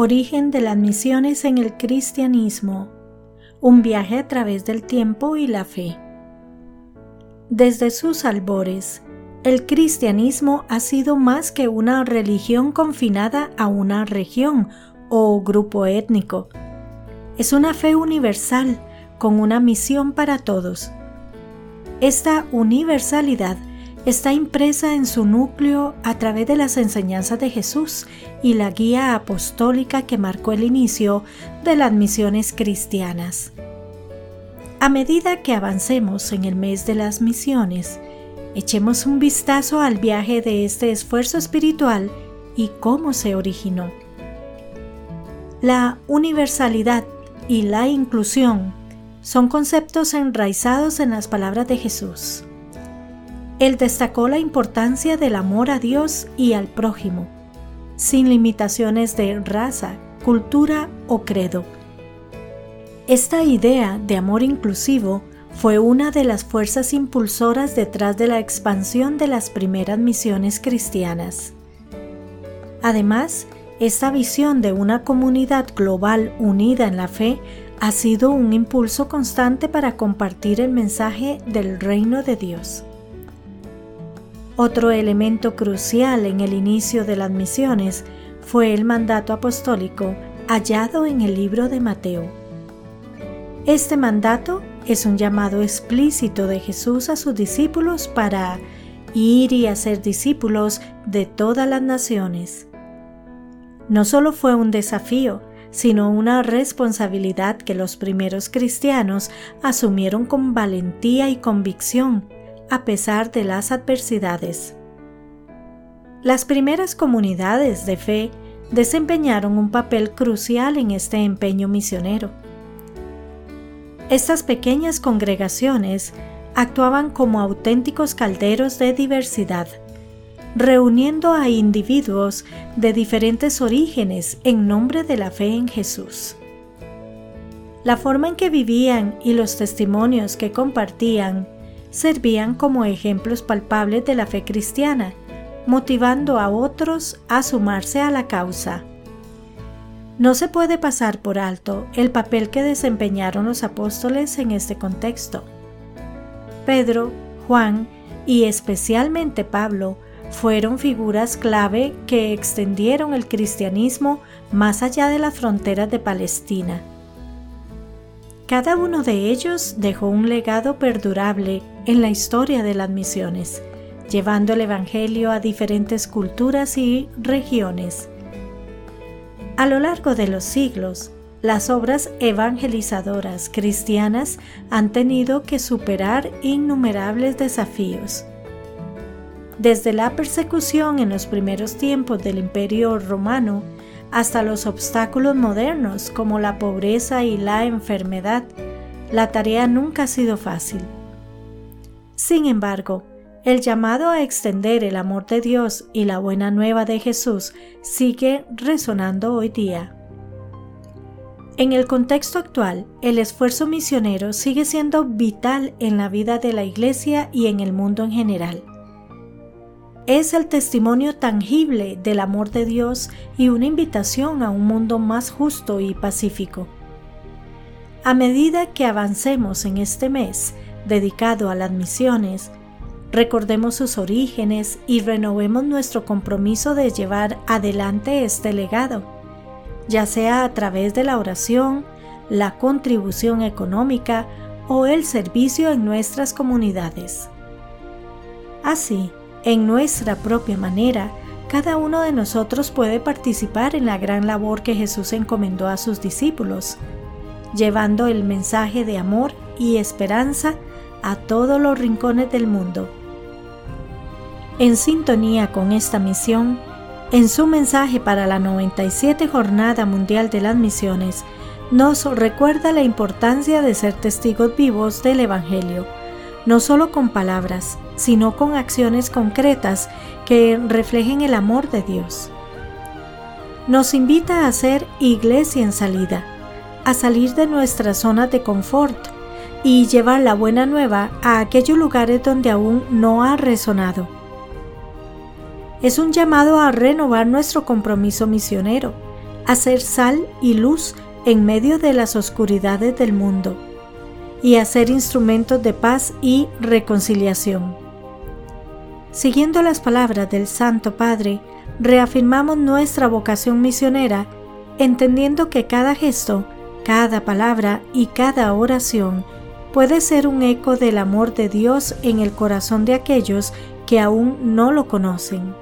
Origen de las misiones en el cristianismo. Un viaje a través del tiempo y la fe. Desde sus albores, el cristianismo ha sido más que una religión confinada a una región o grupo étnico. Es una fe universal con una misión para todos. Esta universalidad está impresa en su núcleo a través de las enseñanzas de Jesús y la guía apostólica que marcó el inicio de las misiones cristianas. A medida que avancemos en el mes de las misiones, echemos un vistazo al viaje de este esfuerzo espiritual y cómo se originó. La universalidad y la inclusión son conceptos enraizados en las palabras de Jesús. Él destacó la importancia del amor a Dios y al prójimo, sin limitaciones de raza, cultura o credo. Esta idea de amor inclusivo fue una de las fuerzas impulsoras detrás de la expansión de las primeras misiones cristianas. Además, esta visión de una comunidad global unida en la fe ha sido un impulso constante para compartir el mensaje del reino de Dios. Otro elemento crucial en el inicio de las misiones fue el mandato apostólico hallado en el libro de Mateo. Este mandato es un llamado explícito de Jesús a sus discípulos para ir y hacer discípulos de todas las naciones. No solo fue un desafío, sino una responsabilidad que los primeros cristianos asumieron con valentía y convicción a pesar de las adversidades. Las primeras comunidades de fe desempeñaron un papel crucial en este empeño misionero. Estas pequeñas congregaciones actuaban como auténticos calderos de diversidad, reuniendo a individuos de diferentes orígenes en nombre de la fe en Jesús. La forma en que vivían y los testimonios que compartían servían como ejemplos palpables de la fe cristiana, motivando a otros a sumarse a la causa. No se puede pasar por alto el papel que desempeñaron los apóstoles en este contexto. Pedro, Juan y especialmente Pablo fueron figuras clave que extendieron el cristianismo más allá de las fronteras de Palestina. Cada uno de ellos dejó un legado perdurable en la historia de las misiones, llevando el Evangelio a diferentes culturas y regiones. A lo largo de los siglos, las obras evangelizadoras cristianas han tenido que superar innumerables desafíos. Desde la persecución en los primeros tiempos del Imperio romano, hasta los obstáculos modernos como la pobreza y la enfermedad, la tarea nunca ha sido fácil. Sin embargo, el llamado a extender el amor de Dios y la buena nueva de Jesús sigue resonando hoy día. En el contexto actual, el esfuerzo misionero sigue siendo vital en la vida de la Iglesia y en el mundo en general es el testimonio tangible del amor de Dios y una invitación a un mundo más justo y pacífico. A medida que avancemos en este mes dedicado a las misiones, recordemos sus orígenes y renovemos nuestro compromiso de llevar adelante este legado, ya sea a través de la oración, la contribución económica o el servicio en nuestras comunidades. Así, en nuestra propia manera, cada uno de nosotros puede participar en la gran labor que Jesús encomendó a sus discípulos, llevando el mensaje de amor y esperanza a todos los rincones del mundo. En sintonía con esta misión, en su mensaje para la 97 Jornada Mundial de las Misiones, nos recuerda la importancia de ser testigos vivos del Evangelio no solo con palabras, sino con acciones concretas que reflejen el amor de Dios. Nos invita a ser iglesia en salida, a salir de nuestra zona de confort y llevar la buena nueva a aquellos lugares donde aún no ha resonado. Es un llamado a renovar nuestro compromiso misionero, a ser sal y luz en medio de las oscuridades del mundo y a ser instrumentos de paz y reconciliación. Siguiendo las palabras del Santo Padre, reafirmamos nuestra vocación misionera, entendiendo que cada gesto, cada palabra y cada oración puede ser un eco del amor de Dios en el corazón de aquellos que aún no lo conocen.